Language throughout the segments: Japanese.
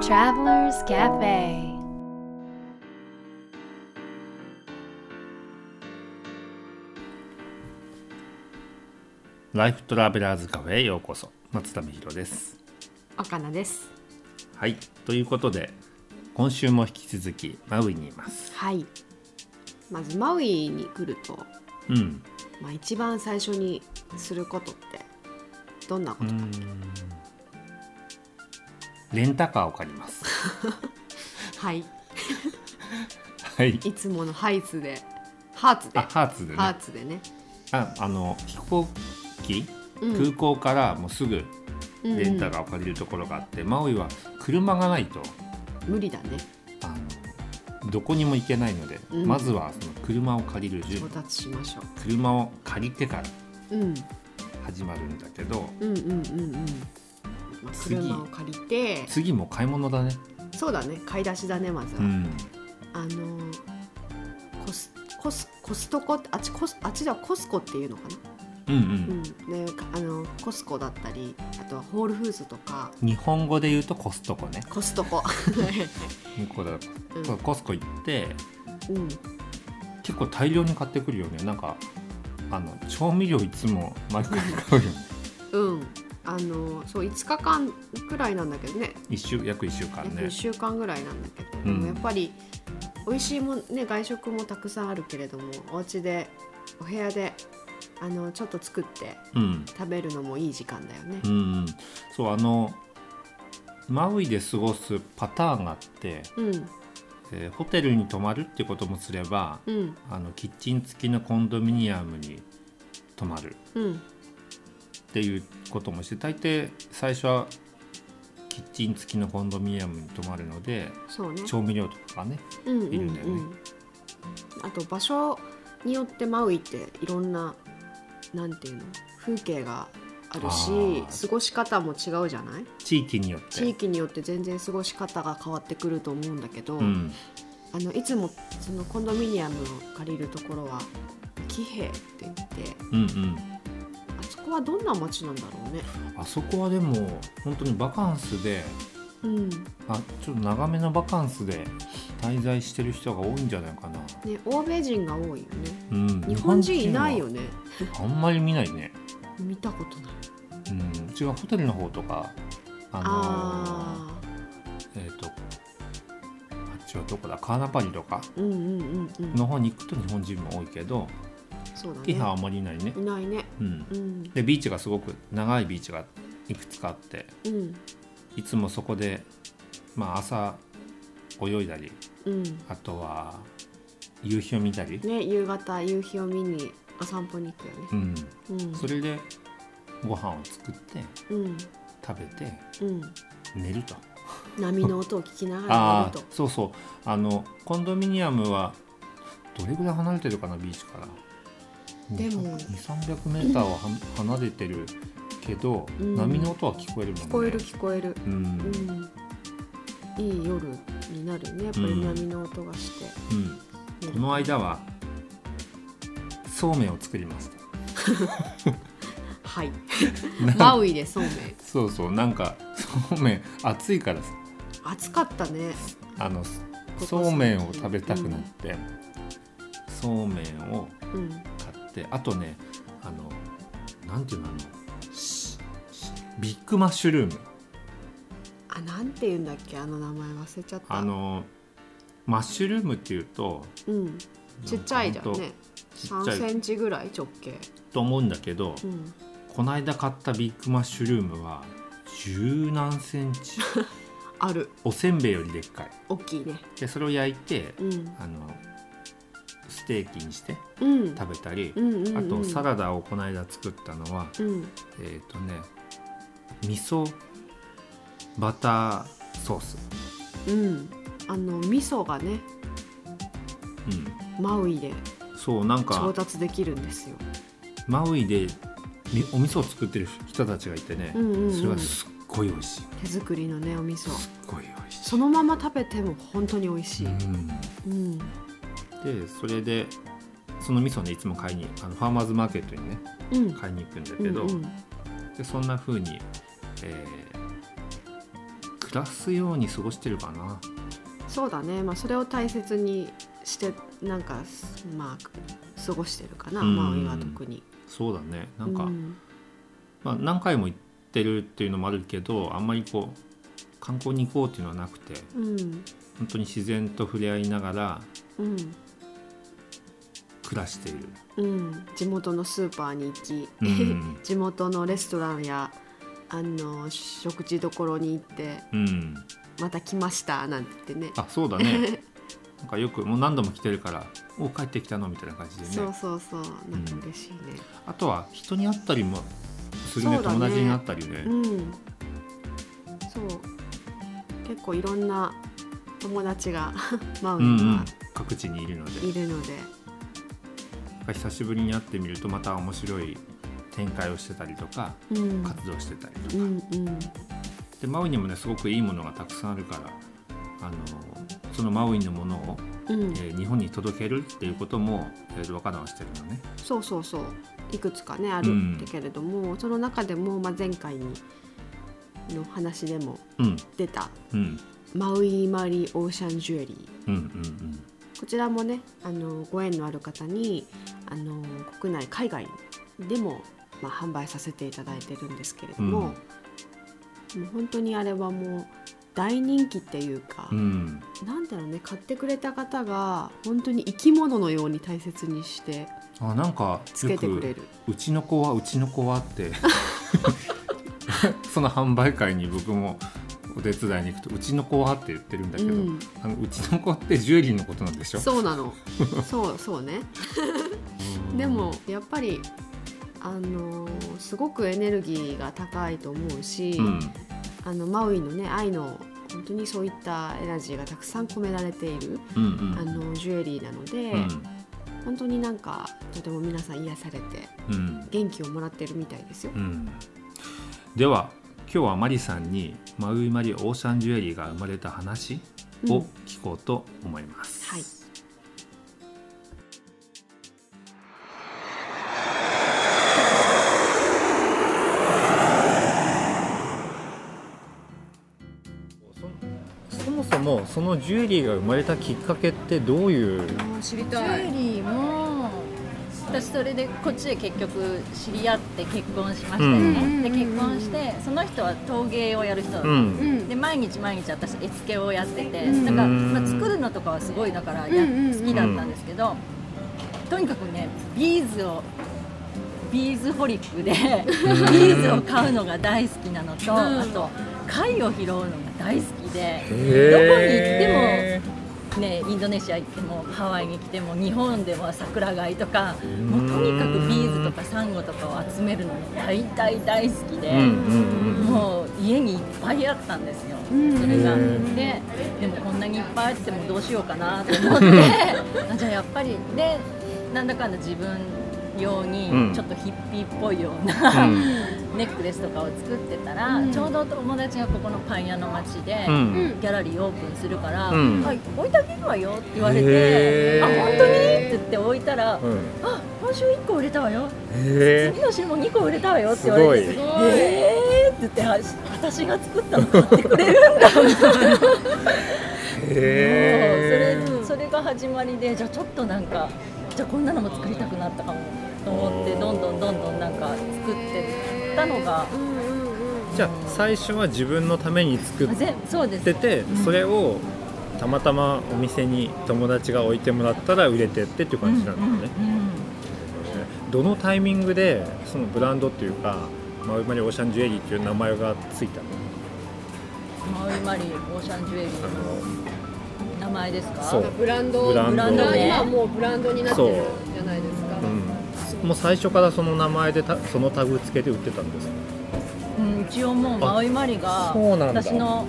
Travelers Cafe. ライフトラベラーズカフェへようこそ。松田美弘です。岡菜です。はい。ということで今週も引き続きマウイにいます。はい。まずマウイに来ると、うん。まあ、一番最初にすることってどんなことかレンタカーを借ります。はい。はい。いつものハイツで。ハーツで。あハーツでね。ハーツでね。ああの飛行機、うん。空港からもうすぐうんうん。レンタカーを借りるところがあって、マウイは車がないと。無理だね。あのどこにも行けないので、うん。まずはその車を借りる準調備達しましょ車を借りてからう、うん、始まるんだけどうんうんうんうんまあ、次車を借りて。次。も買い物だね。そうだね。買い出しだねまずは、うん。あのコスコスコストコ？ってあっちコスあっちではコスコっていうのかな？うんうん。うん、であのコスコだったりあとはホールフーズとか。日本語で言うとコストコね。コストコ。向こうだとコスコ行ってうん、結構大量に買ってくるよねなんかあの調味料いつも毎回買うよねうん、あのそう5日間くらいなんだけどね。一週約1週間約ね1週間ぐらいなんだけど、うん。でもやっぱり美味しいもんね外食もたくさんあるけれどもお家でお部屋であのちょっと作ってうん。食べるのもいい時間だよね。う。ん。そうあのマウイで過ごすパターンがあって、うん。えーホテルに泊まるってこともすればうん。あのキッチン付きのコンドミニアムに泊まる。うんっていうこともして大抵最初はキッチン付きのコンドミニアムに泊まるのでね。調味料とかねうんうんいるんだよね。うんあと場所によってマウイっていろんななんていうの？風景があるし過ごし方も違うじゃない？地域によって。地域によって全然過ごし方が変わってくると思うんだけど、うん、あのいつもそのコンドミニアムを借りるところはキヘって言ってうんうんこはどんな街なんだろうね。あそこはでも本当にバカンスでうんあちょっと長めのバカンスで滞在してる人が多いんじゃないかな、ね、欧米人が多いよね。うん、日本人いないよねね。あんまり見ないね、見たことない。うん、うちはホテルの方とかあのあーえっ、とあっちはどこだ？カーナパリとか。の方に行くと日本人も多いけどそうだキハはあまりいないねいないね。うんうんでビーチがすごく長いビーチがいくつかあってうんいつもそこで、まあ、朝泳いだりうん。あとは夕日を見たり、ね夕方夕日を見にお散歩に行くよね。うん、うん。それでご飯を作ってうん食べてうん。寝ると波の音を聞きながらああ寝ると。そうそうあのコンドミニアムはどれぐらい離れてるかなビーチからでも2 3 0 0メーターはは離れてるけど、うん波の音は聞こえるもんね聞こえる聞こえる。うん、うん。いい夜になるね。やっぱり波の音がして。うん、この間はそうめんを作りましたはい。なマウイでそうめん。そうそうなんかそうめん暑いからさ暑かったね。あのそうめんを食べたくなって、そうめんをうん。買ってあとねあのなんていうのあのししビッグマッシュルームあなんて言うんだっけあの名前忘れちゃった。あのマッシュルームっていうとうん。ちっちゃいじゃんね。ちっちゃ3セいンチぐらい直径。と思うんだけど、うん。この間買ったビッグマッシュルームは十何センチ ある。おせんべいよりでっかい大きいね。でそれを焼いてうん。あのステーキにしてうん。食べたり。あとサラダをこの間作ったのはうん。えっ、とね味噌バターソース、うん。あの味噌がね、うん、マウイでそうなん調か達できるんですよ。マウイでみお味噌を作ってる人たちがいてね、それはすっごい美味しい手作りのねお味噌。すっごい美味しいそのまま食べても本当に美味しい。うんうん。でそれでその味噌ねいつも買いにあのファーマーズマーケットにねうん。買いに行くんだけど、うんうん。でそんな風に、えー暮らすように過ごしてるかな。そうだね、まあ、それを大切にしてなんかまあ過ごしてるかな、うん。マウイは特に。そうだね。なんか、うん。まあ、何回も行ってるっていうのもあるけどあんまりこう観光に行こうっていうのはなくてうん。本当に自然と触れ合いながらうん暮らしている、うん、地元のスーパーに行き、うん。地元のレストランやあの食事どころに行ってうん、また来ましたなんて言ってね。あそうだね。なんかよくもう何度も来てるから「お帰ってきたの?」みたいな感じでね。そうそうそう。なんか嬉しいね。あとは人に会ったりもするね。ね。友達に会ったりね。うん。そう。結構いろんな友達がマウイにはうん。うん、各地にいるので。いるので、久しぶりに会ってみるとまた面白い展開をしてたりとかうん。活動してたりとか、うんうん。でマウイにもねすごくいいものがたくさんあるからあのそのマウイのものを、うん。えー日本に届けるっていうことも、えー、若菜はしてるのね。そうそうそう。いくつかねあるん。だけれども、その中でも、まあ、前回にの話でもうん。出たうん。マウイマリオーシャンジュエリー。うんうんこちらもねあのご縁のある方にあの国内海外でも、まあ、販売させていただいてるんですけれども、もう本当にあれはもう大人気っていうか、うん。うんなんだろうね買ってくれた方が本当に生き物のように大切にしてあなんかつけてくれる。うちの子はうちの子はって その販売会に僕もお手伝いに行くとうちの子はって言ってるんだけど、うん。あのうちの子ってジュエリーのことなんでしょ？そうなの。そうそうね。でもやっぱりあのーすごくエネルギーが高いと思うし、うん。あのマウイのね愛の本当にそういったエナジーがたくさん込められているうんうん。あのジュエリーなので、うん。本当になんかとても皆さん癒されてうん。元気をもらってるみたいですよ。うん。では今日はマリさんにマウイマリオーシャンジュエリーが生まれた話を聞こうと思います。はい。そもそもそのジュエリーが生まれたきっかけってどういう？知りジュエリーも私それでこっちで結局知り合って結婚しましたよね、うん。で結婚してその人は陶芸をやる人だった、うん。んで毎日毎日私絵付けをやってて、うん。だかまあ、作るのとかはすごいだからや、好きだったんですけど、とにかくねビーズをビーズ holic でビーズを買うのが大好きなのと、あと貝を拾うのが大好きでどこに行ってもね、インドネシア行ってもハワイに来ても日本でも桜貝とかもうとにかくビーズとかサンゴとかを集めるのが大大大好きで、うんうんうんもう家にいっぱいあったんですよ、うんそれが。で でもこんなにいっぱいあってもどうしようかなと思って。あじゃあやっぱりでなんだかんだ自分用にうん。ちょっとヒッピーっぽいような、うん ネックレスとかを作ってたら、うん。ちょうど友達がここのパン屋の町で。うん。ギャラリーオープンするから、うん。あ置いてあげるわよって言われへて、ー。あ本当にって言って置いたら、うん。あ今週1個売れたわよ、へ次の週も2個売れたわよって言われて、すごい。えーって言って、あ私が作ったの。買ってくれるんだ。みたいな。えそうそれそれが始まりでじゃあちょっとなんかじゃあこんなのも作りたくなったかもと思ってどんどんどんどんなんか作ってったのが。うんうんうんじゃあ最初は自分のために作っててうん。それをたまたまお店に友達が置いてもらったら売れてってっていう感じなんだね、うんうんうんどのタイミングでそのブランドっていうかマウイマリオーシャンジュエリーっていう名前がついたの？マウイマリーオーシャンジュエリーの名前ですか？ブランド。ブランドブランドね今もうブランドになってるもう最初からその名前でたそのタグつけて売ってたんですか？うん、一応もうマウイマリがそうなんだ。私の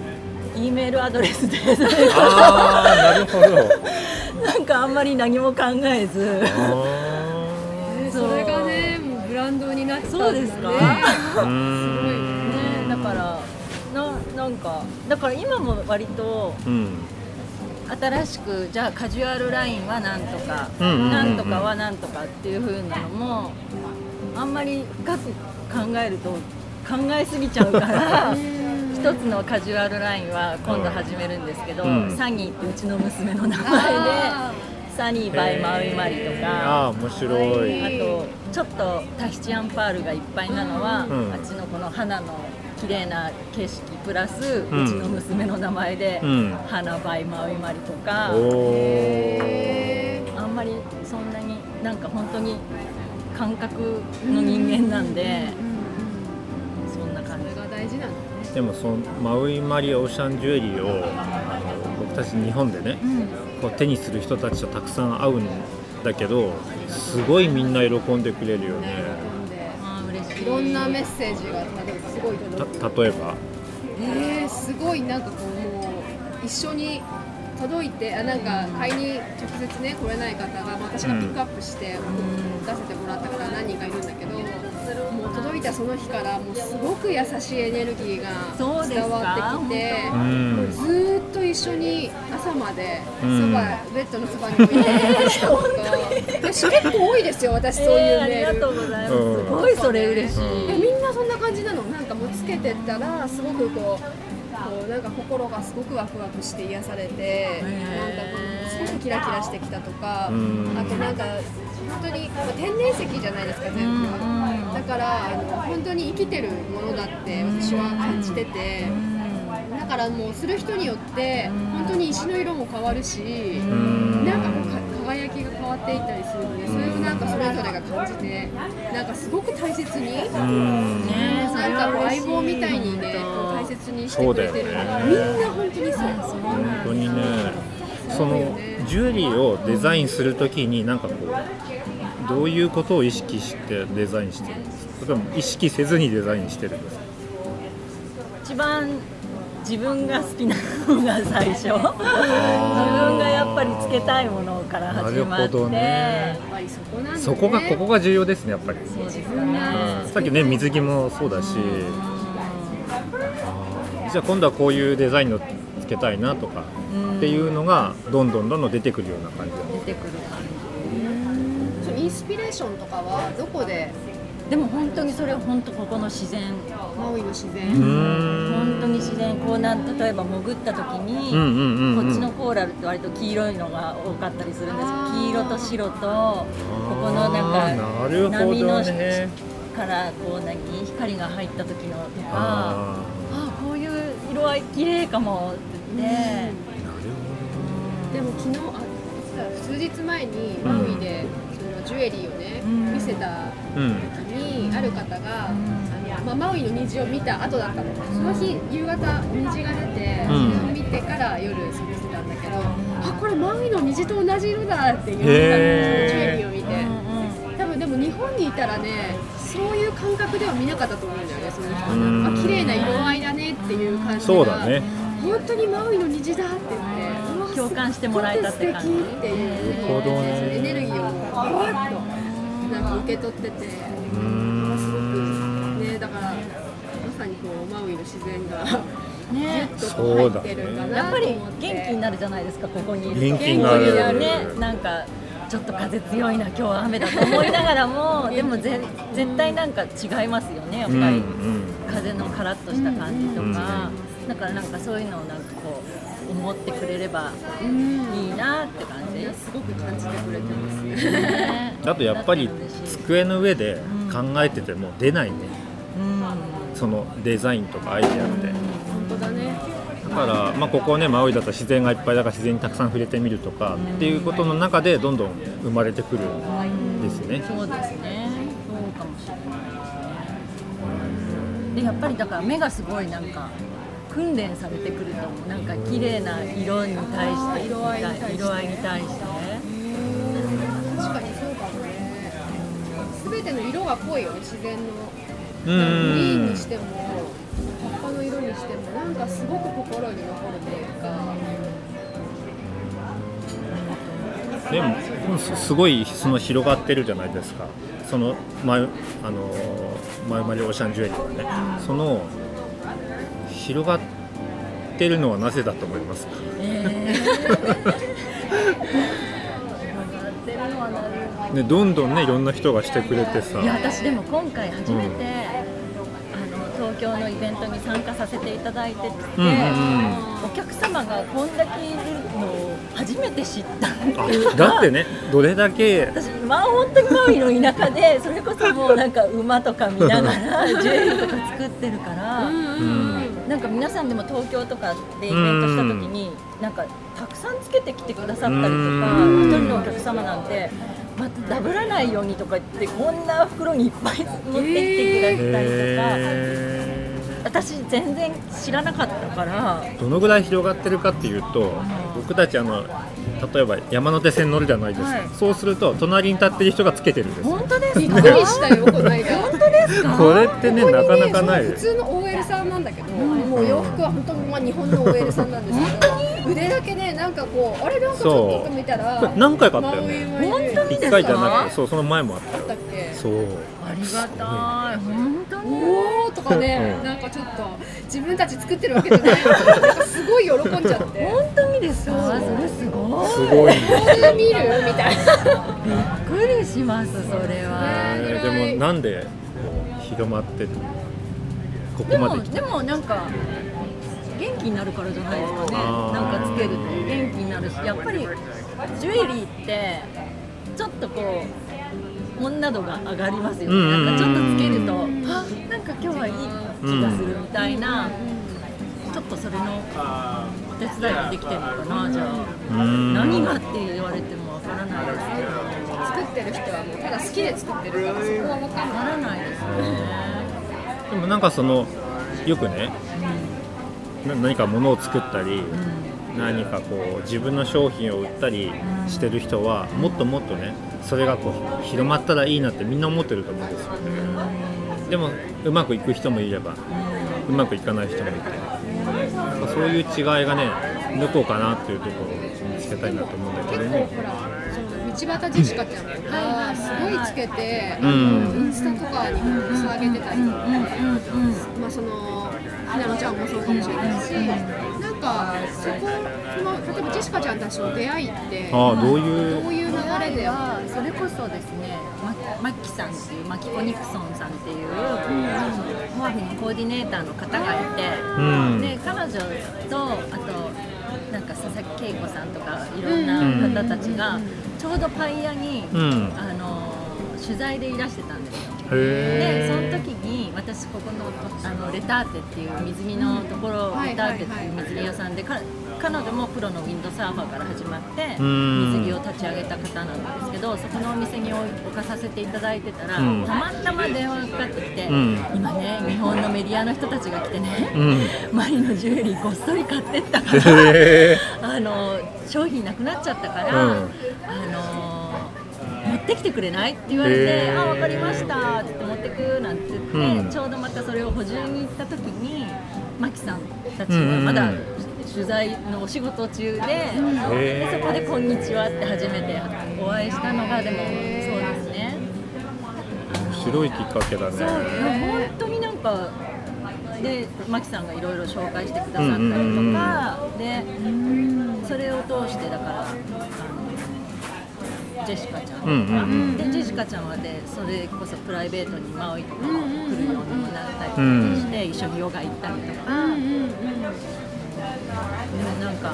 E メールアドレスで。ああなるほど。なんかあんまり何も考えず。あそれがね、もうブランドになったんだね。そうですか？ーうーん。ね。だからななんかだから今も割とうん新しくじゃあカジュアルラインはなんとか、なんとかはなんとかっていう風なのもあんまり深く考えると考えすぎちゃうから 一つのカジュアルラインは今度始めるんですけど、うん。サニーってうちの娘の名前であサニーバイマウイマリとあかあ面白い。あとちょっとタヒチアンパールがいっぱいなのは、うん。あっちのこの花の綺麗な景色プラス、ううんちの娘の名前で、うん。花バイマウイマリとか、あんまりそんなになんか本当に感覚の人間なんで、そんな感じそれが大事なのねでもそのマウイマリオーシャンジュエリーをあの僕たち日本でねこう手にする人たちとたくさん会うんだけどすごいみんな喜んでくれるよね喜んなメッセージがすごい届例えば？えー、すごいなんかこうもう一緒に届いてあなんか買いに直接ね来れない方が、まあ、私がピックアップして、出せてもらった方何人かいるんだけどもう届いたその日からもうすごく優しいエネルギーが伝わってきてうん。ずーっと一緒に朝までそば、うんベッドのそばに置いてくれた人とか私結構多いですよ私そういうえーあり。がとうございます、うん。すごいそれ嬉しい、うん。えみんなそんな感じなの。なんかもうつけてったらすごくこうこうなんか心がすごくワクワクして癒されてなんかこうすごくキラキラしてきたとか。あとうんなんか本当にまあ天然石じゃないですか全部だからあの本当に生きてるものだって私は感じてて。だからもうする人によって本当に石の色も変わるしん。なんかもうか輝きが変わっていったりするのでそれをなんかそれぞれが感じてなんかすごく大切にうん。ねなんかこう相棒みたいにね大切にしてくれてるのが、みんな本当にそう。本当にね。そのジュエリーをデザインするときになんかこうどういうことを意識してデザインしてるんですか？それとも意識せずにデザインしてるんですか？一番自分が好きなのが最初。自分がやっぱりつけたいものから始まって、なるほどね。そこがここが重要ですねやっぱり、そうですかね、うん。さっきね水着もそうだし、じゃあ今度はこういうデザインのつけたいなとかっていうのがどんどんどんどん出てくるような感じ出てくるインスピレーションとかはどこでじでも本当にそれは本当ここの自然。マウイの自然、本当に自然こうなん例えば潜った時に、うんうんうんうん。こっちのコーラルって割と黄色いのが多かったりするんです。黄色と白とここのなんか波のどね。からこう何光が入った時のとかああこういう色合い綺麗かもって言って、ーなるでも昨日あ数日前にマウイでそのジュエリーをね、うん。見せたにある方が、あのまあ、マウイの虹を見た後だったの。その日夕方虹が出て、うん。それを見てから夜過ごしてたんだけど、あこれマウイの虹と同じ色だって言ってたのそのジュエリーを見て、多分でも日本にいたらねそういう感覚では見なかったと思うんだよねその人うん。あ綺麗な色合いだねっていう感じが。そうだね。本当にマウイの虹だって言って共感してもらえたって感じ。っていうなるほどね。エネルギーをふわっとなんか受け取ってて。うーん。ねだからまさにこうマウイの自然がね。ッとこう入ってるんだなやっぱり元気になるじゃないですかここにいると。元気になる。ねなんかちょっと風強いな今日は雨だと思いながらも でもぜ絶対なんか違いますよねやっぱり、うんうん風のカラッとした感じとか、だからなんかそういうのをなんかこう思ってくれればうんいいなって感じ、すごく感じてくれてますあとやっぱり机の上で考えてても出ないね。うん。そのデザインとかアイデアって。本当だね。だから、まあ、ここねマウイだったら自然がいっぱいだから自然にたくさん触れてみるとかっていうことの中でどんどん生まれてくるんですね。そうですね。そうかもしれないですね。でやっぱりだから目がすごいなんか訓練されてくると思うなん。か綺麗な色に対して色合いに対して色合いに対して確かにそうかもね全ての色が濃いよね自然のうグリーンん。にしても葉っぱの色にしてもなん。かすごく心に残るというかでもすすごいその広がってるじゃないですかそのマユあのマユマリオーシャンジュエリーがねその広がってるのはなぜだと思いますか？えー。ね、どんどんねいろんな人がしてくれてさ。いや私でも今回初めて、あの東京のイベントに参加させていただいてて、うんうんうん。お客様がこんだけいるのを初めて知ったっていうあだってねどれだけ私まあ本当にマウイの田舎でそれこそもうなんか馬とか見ながら ジュエリーとか作ってるから、うんなんか皆さんでも東京とかでイベントした時になんかたくさんつけてきてくださったりとかうん。一人のお客様なんてまたダブらないようにとか言ってこんな袋にいっぱい持ってきてくれたりとか。へ私全然知らなかったから。ーどのぐらい広がってるかっていうと僕たちあの例えば山手線乗るじゃないですか、はい。そうすると隣に立ってる人がつけてるんですよ。本当ですびっかくりしたよこの間本当ですか？これってねここになかなかない。普通の OL さんなんだけど、もう洋服は本当にまあ日本の OL さんなんですけど腕だけねなんかこうあれなんかちょっと見たら何回かあったよね。本当に1回じゃなくてそうその前もあったあったっよけ？そう。ありがたい本当に。おおとかね、うん。なんかちょっと自分たち作ってるわけじゃないなんかすごい喜んじゃって。本当にですか？それすごいすごいんこですよれ見る？みたいな。びっくりしますそれは。えーでもなんでこう広まってここでもまででもなんか元気になるからじゃないですかね。なんかつけると元気になるしやっぱりジュエリーってちょっとこう女度が上がりますよね、うんうんうんなんかちょっとつけるとあなんか今日はいい気がするみたいな、ちょっとそれのお手伝いができてるのかなじゃあ。うん何がって言われてもわからないですけど。作ってる人はもうただ好きで作ってるからそこは分からないですね、でもなんかそのよくねな何か物を作ったり何かこう自分の商品を売ったりしてる人はもっともっとねそれがこう広まったらいいなってみんな思ってると思うんですよでもうまくいく人もいればうまくいかない人もいてそういう違いがねどこかなっていうところを見つけたいなと思うんだけども道端ジェシカちゃん。とかすごいつけて、うん。インスタとかにも載せ上げてたりとかね、まあそのひなのちゃんもそうかもしれないし、なんかそこその例えばジェシカちゃんたちの出会いってああどういうどういう流れではそれこそですねマキさんっていうマキコ・ニクソンさんっていうホアフのコーディネーターの方がいて、うん。で彼女とあとなんか佐々木恵子さんとかいろんな方たちがちょうどパイヤに、うん。あの取材でいらしてたんですよ。へでそのえ時に私ここのあのレターテっていう水着のところ、はいレターテっていう水着屋さんでか彼女もプロのウィンドサーファーから始まってうん。水着を立ち上げた方なんですけどそこのお店に置かさせていただいてたら、うん。たまたま電話がかかってきて、うん。今ね日本のメディアの人たちが来てね、うん。マリのジュエリーごっそり買ってったからあの商品なくなっちゃったから、うん。あの持ってきてくれない？って言われてへー「あ分かりました」って持ってくなんて言って、うん。ちょうどまたそれを補充に行った時にマキさんたちはまだ取材のお仕事中で,、でそこで「こんにちは」って初めてお会いしたのがでもそうですね。面白いきっかけだね。そう本当になんかでマキさんがいろいろ紹介してくださったりとか、でそれを通してだからジェシカちゃん。とか、うんうんうん。でジェシカちゃんはでそれこそプライベートにマウイとか来るようにもなったりとかして、一緒にヨガ行ったりとか、うんなんか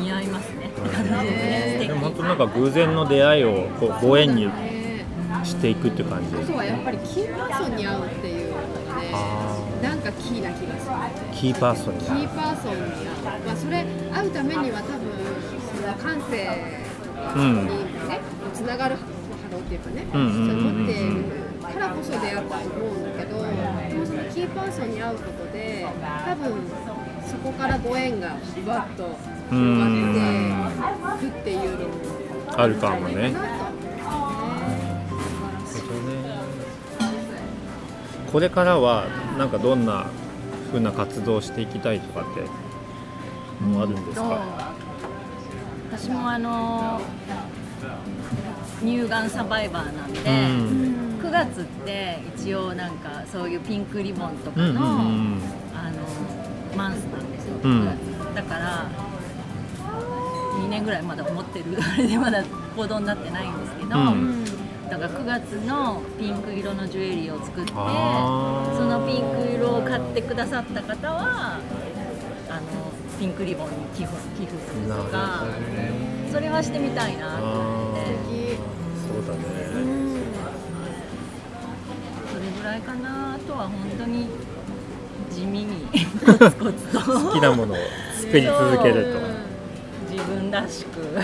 似合いますね。素敵 でも本当なんか偶然の出会いをこうご縁にねしていくっていう感じ。あとはやっぱりキーパーソンに会うっていうのがねあなんかキーな気がする。キーパーソンにキーパーソンに会う、まあ、それ会うためには多分その感性とかにねつながる波動っていうかね、うん。うん。うん。うん。それ持っているからこそ出会ったと思うん。だけどキーパーソンに会うことで多分そこからご縁がふわっと広がっていくっていうのもあるかもねこれからはなん。かどん。な風な活動をしていきたいとかってもうあるん。ですとか私もあの乳がんサバイバーなんで、うん。9月って一応なんかそういうピンクリボンとかの,、うんうんうん。あのマンスなんですよ、うん。9月。だから2年ぐらいまだ思ってる。あれでまだ行動になってないんですけど、うん。だから9月のピンク色のジュエリーを作ってそのピンク色を買ってくださった方はあのピンクリボンに寄付寄付するとかどね。それはしてみたいな。と思ってあそうだね。それぐらいかなあとは本当に地味に。コツコツと好きなものを作り続けると。自分らしく。で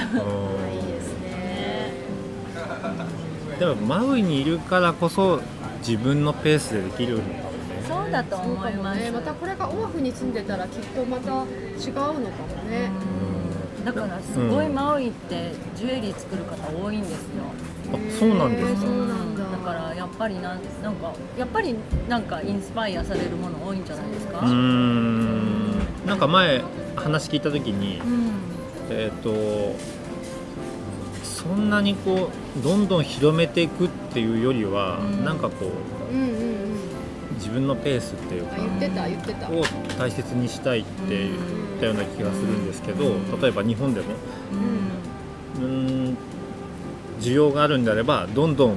すね。でもマウイにいるからこそ自分のペースでできるのかだと思います。ねまたこれがオアフに住んでたらきっとまた違うのかもね。だからすごいマウイってジュエリー作る方多いんですよ、あそうなんですか。だ。だからやっぱりなんなんかやっぱりなんかインスパイアされるもの多いんじゃないですか、うーん。なんか前話聞いた時にうん。えっ、とそんなにこうどんどん広めていくっていうよりは、うん。なんかこううんうんうん自分のペースっていうかあ言ってた言ってた。を大切にしたいって言ったような気がするんですけど例えば日本でもうん。うーん需要があるんであればどんどんこ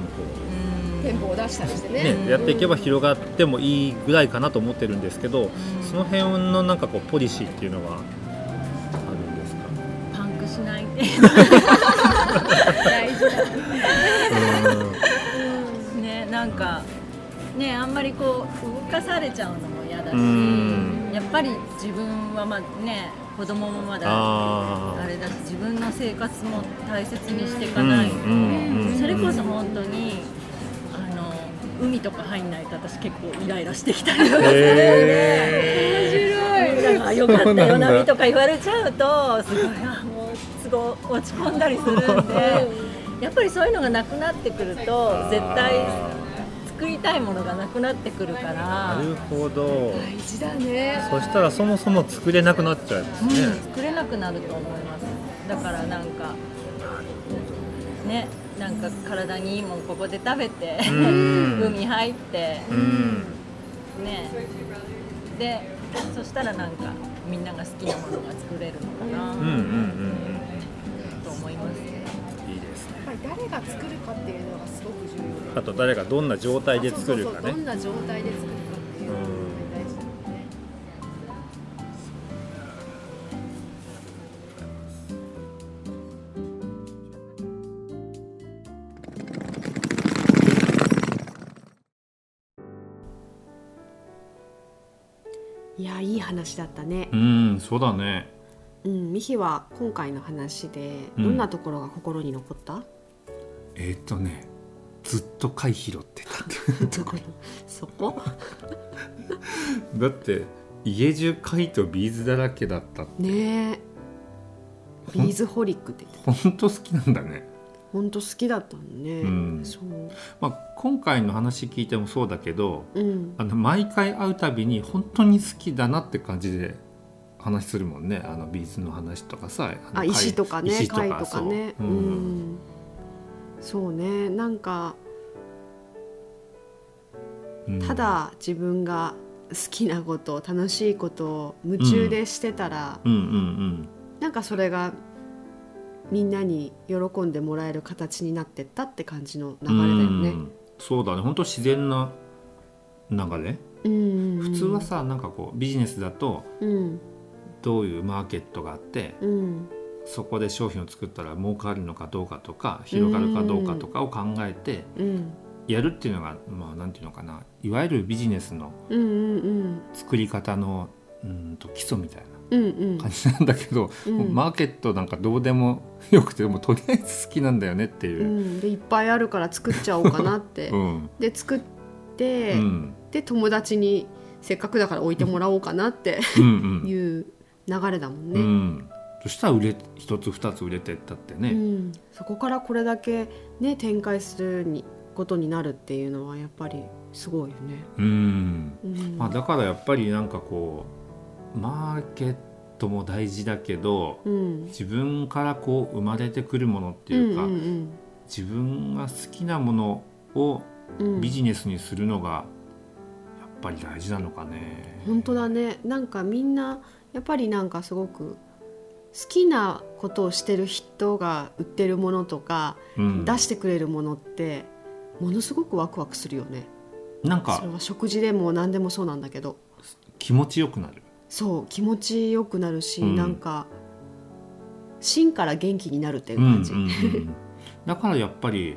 うん。店舗を出したりしてね、やっていけば広がってもいいぐらいかなと思ってるんですけどその辺のなんかこうポリシーっていうのはあるんですか？パンクしない ねあんまりこう動かされちゃうのも嫌だしうん。やっぱり自分はまあね子供もまだああれだし自分の生活も大切にしていあかないと、それこそ本当にあの海とか入んないと私結構イライラしてきたりとか。するんで。へなんかよかったよ波とか言われちゃうとすごいあもうすごい落ち込んだりするんで。やっぱりそういうのがなくなってくると絶対作りたいものがなくなってくるから。なるほど。大事だね。そしたらそもそも作れなくなっちゃうんですうん、ね、作れなくなると思います。だからなんかねなんか体にいいもんここで食べてうん。海入ってうん。ね。でそしたらなんかみんなが好きなものが作れるのかな、うんうんうんうん。と思いますり誰が作るかっていうのがすごく重要で。あと誰がどんな状態で作るかね。どんな状態で作るかっていうのが大事だよね。いやいい話だったね。う、んそうだね。うん、ミヒは今回の話でうんどんなところが心に残った、えっ、とねずっと貝拾ってたって。とこそこ？だって家中貝とビーズだらけだったって。ねえ。ビーズホリックって言って本当好きなんだね、本当好きだったのね、うん。そう。まあ、今回の話聞いてもそうだけどうん。あの毎回会うたびに本当に好きだなって感じで話するもんね。あのビーズの話とかさあ石とかね石貝とかね。そう。う、うんんそうね。なんかうん。ただ自分が好きなこと楽しいことを夢中でしてたら、うん。うんなんかそれがみんなに喜んでもらえる形になってったって感じの流れだよね。うん。そうだね。本当自然な流れ、うん。普通はさなんかこうビジネスだとうん。どういうマーケットがあってうんそこで商品を作ったら儲かるのかどうかとか広がるかどうかとかを考えてうん。やるっていうのがまあなんていうのかな。いわゆるビジネスのうんうん作り方のうんと基礎みたいなうんうん。感じなんだけど、うん。もうマーケットなんかどうでもよくてもうとりあえず好きなんだよねっていう。う。ん。でいっぱいあるから作っちゃおうかなって、うん。で作って、うん。で友達にせっかくだから置いてもらおうかなってうんうん。いう流れだもんうね。ん、そしたら売れ一つ二つ売れてったってね、うん、そこからこれだけね展開するにことになるっていうのはやっぱりすごいよね。うん。うん。まあ、だからやっぱりなんかこうマーケットも大事だけどうん。自分からこう生まれてくるものっていうか、ん自分が好きなものをうんうん。ビジネスにするのがやっぱり大事なのかね。本当だね。なんかみんなやっぱりなんかすごく好きなことをしてる人が売ってるものとか、うん。出してくれるものってものすごくワクワクするよね。なんかそれは食事でも何でもそうなんだけど。気持ちよくなる。そう気持ちよくなるし、うん。なんか芯から元気になるっていううん感じ、うんうん。だからやっぱり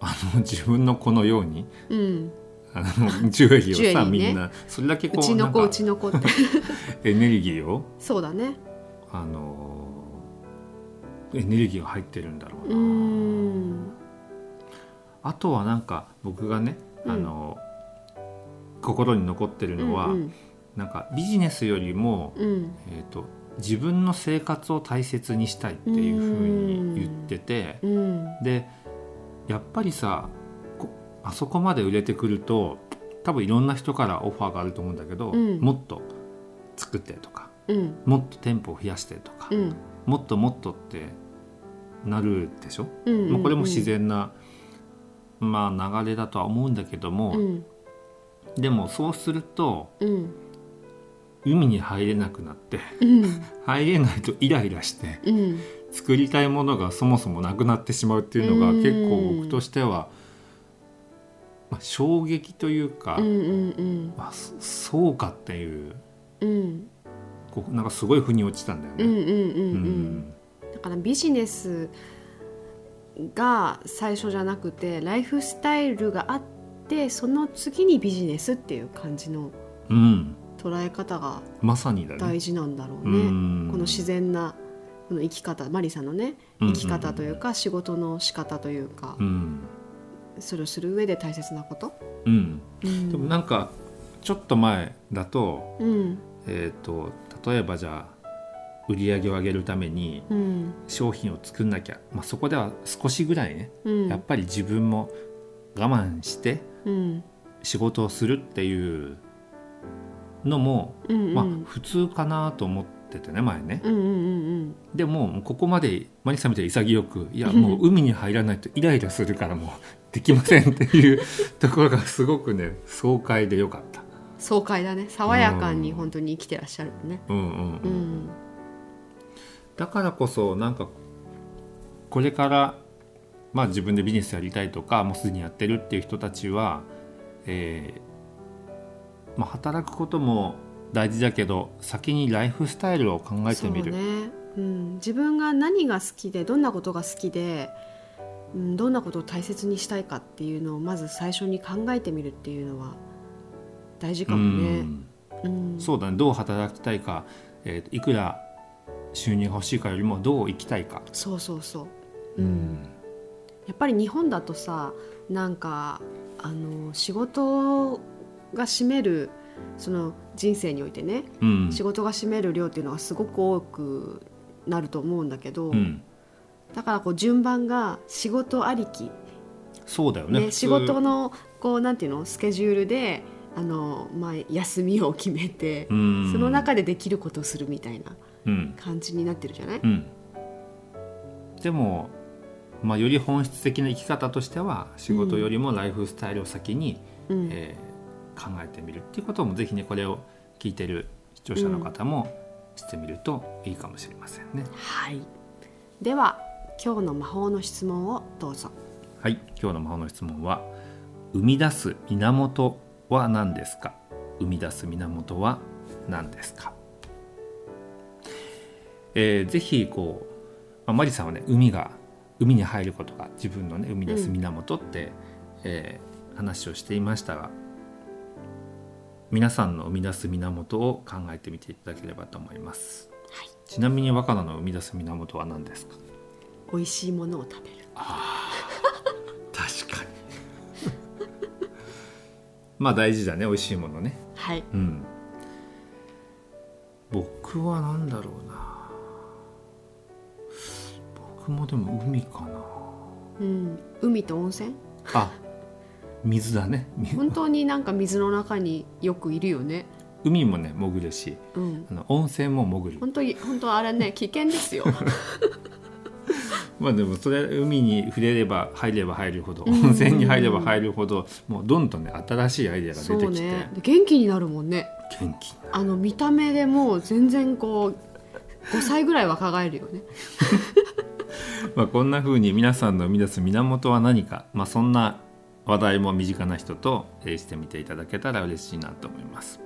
あの自分の子のようにうんあのジュエリーをさね。みんな。それだけこううちの子うちの子って。エネルギーをそうだね。あのエネルギーが入ってるんだろううな、ん。あとはなんか僕がね、うん。あの心に残ってるのは、うんなんかビジネスよりも、うん。えー、と自分の生活を大切にしたいっていうふうに言ってて、うん。でやっぱりさこあそこまで売れてくると多分いろんな人からオファーがあると思うんだけど、うん。もっと作ってとかうん。もっと店舗を増やしてとか、うん。もっともっとってなるでしょ、うんまあ、これも自然な、まあ、流れだとは思うんだけども、うん。でもそうするとうん。海に入れなくなってうん。入れないとイライラしてうん。作りたいものがそもそもなくなってしまうっていうのがうん。結構僕としては、まあ、衝撃というか、うんうんまあ、そそうかっていううん。こうなんかすごい腑に落ちたんだよね。うんうんうんううん。んだからビジネスが最初じゃなくてライフスタイルがあってその次にビジネスっていう感じのうん。捉え方がまさにだね。大事なんだろううね。ん。この自然なこの生き方マリさんのねうん。生き方というか仕事の仕方というか。うんそれをする上で大切なこと？うん、うん。でもなんかちょっと前だと,、うん。えー、と例えばじゃあ売り上げを上げるためにうん。商品を作んなきゃ、まあ、そこでは少しぐらいね、うん。やっぱり自分も我慢してうん。仕事をするっていうのも、うんまあ、普通かなと思っててね前ね、うんうんうんでもここまでマリさんみたいに潔くいやもう海に入らないとイライラするからもうできませんっていうところがすごくね爽快でよかった。爽快だね。爽やかに本当に生きてらっしゃるね。うん。うんううんん。だからこそなんかこれから、まあ、自分でビジネスやりたいとかもうすでにやってるっていう人たちは、えーまあ、働くことも大事だけど先にライフスタイルを考えてみる。そうね、うん、自分が何が好きでどんなことが好きで、うん、どんなことを大切にしたいかっていうのをまず最初に考えてみるっていうのは大事かもね。うん。うん。そうだね。どう働きたいか、えーといくら収入が欲しいかよりもどう生きたいか、そうそうそう、うん。やっぱり日本だとさなんかあの仕事が占めるその人生においてね、うん。仕事が占める量っていうのがすごく多くなると思うんだけど、うんだからこう順番が仕事ありき、そうだよねね、仕事のこうなんていうの？スケジュールであの、まあ、休みを決めて、うん。その中でできることをするみたいなうん。感じになってるじゃない、うん、でも、まあ、より本質的な生き方としては仕事よりもライフスタイルを先に、うん。えー考えてみるっていうこともぜひねこれを聞いてる視聴者の方もしてみるといいかもしれませんね。はい、では今日の魔法の質問をどうぞ。はい今日の魔法の質問は「生み出す源は何ですか?」「生み出す源は何ですか?」えーぜひこう、まあ、マリさんはね海が海に入ることが自分のね生み出す源って、えー話をしていましたが皆さんの生み出す源を考えてみていただければと思います、はいちなみに若菜の生み出す源は何ですか？美味しいものを食べる。確かに まあ大事だね美味しいものねはい。うん僕は何だろうな僕もでも海かなうん、海と温泉？あ水だねみ本当になんか水の中によくいるよね。海もね潜るしうん。あの温泉も潜る本当に本当あれね危険ですよ。まあでもそれ海に触れれば入れば入るほど、温泉に入れば入るほどもうどんどんね新しいアイデアが出てきて、ね、元気になるもんね。元気あの見た目でもう全然こう5歳ぐらい若返るよね。まあこんなふうに皆さんの生み出す源は何か、まあ、そんな話題も身近な人としてみていただけたら嬉しいなと思います。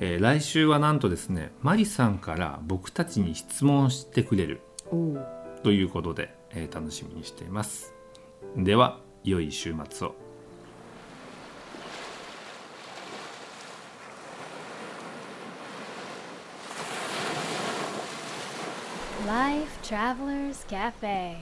えー、来週はなんとですねマリさんから僕たちに質問してくれる。ということで、えー、楽しみにしています。では良い週末を「Life Travelers Cafe」